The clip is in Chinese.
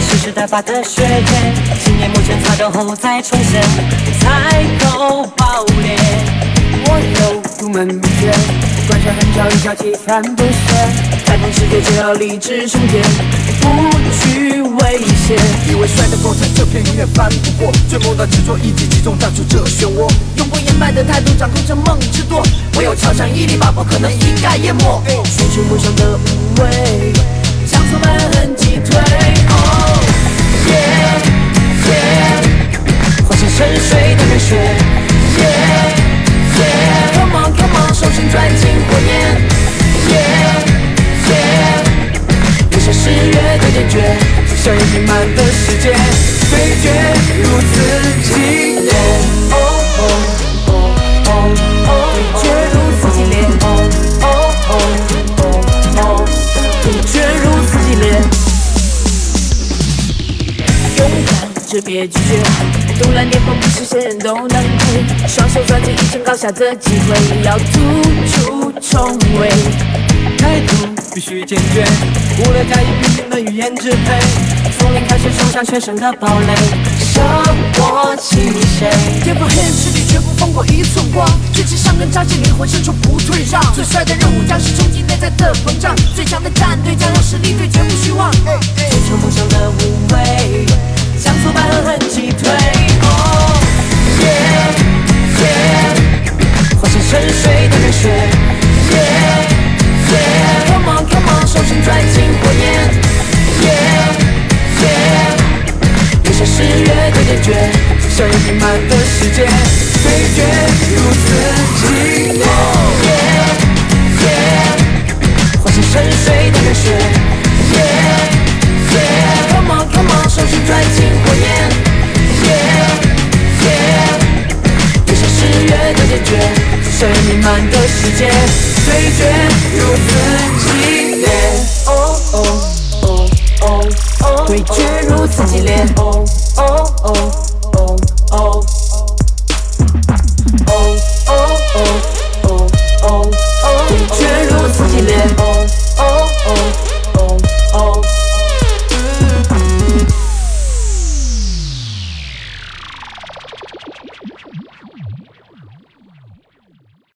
蓄势待发的血液，今年目前擦掉后再重现，才够爆裂。我有独门秘诀，关上很久一脚踢翻不屑，台风世界就要理智充电，不惧危险。以为摔得够惨，这片永远翻不过，追梦的执着一击击中，荡出这漩涡。永不言败的态度，掌控着梦之舵，唯有强山屹立，把不可能一概淹没。寻寻梦想的无畏，化成沉睡的热血。耶耶 Come on come on，手心钻进火焰。耶耶，留下誓约的坚决，硝烟弥漫的世界，对决如此激烈。哦哦哦哦哦，决如此激烈，哦哦哦哦，对决如此激烈。勇敢着别拒绝，独揽巅峰不是谁人都能配，双手抓紧一争高下的机会，要突出重围。态度必须坚决，无论加以平静的语言支配。从零开始冲向全身的堡垒，舍我其谁？颠覆黑暗势力，绝不放过一寸光。志气上根扎进灵魂深处，不退让。最帅的任务将是冲击内在的膨胀，最强的战队将让实力对决，不虚妄。追求梦想睡的热血。耶耶 Come on come on，手心拽进火焰。耶耶，留下誓约的坚决，硝烟弥漫的世界，对决如此激烈。的世界，对决如此激烈。哦哦哦哦哦，对决如此激烈。哦哦哦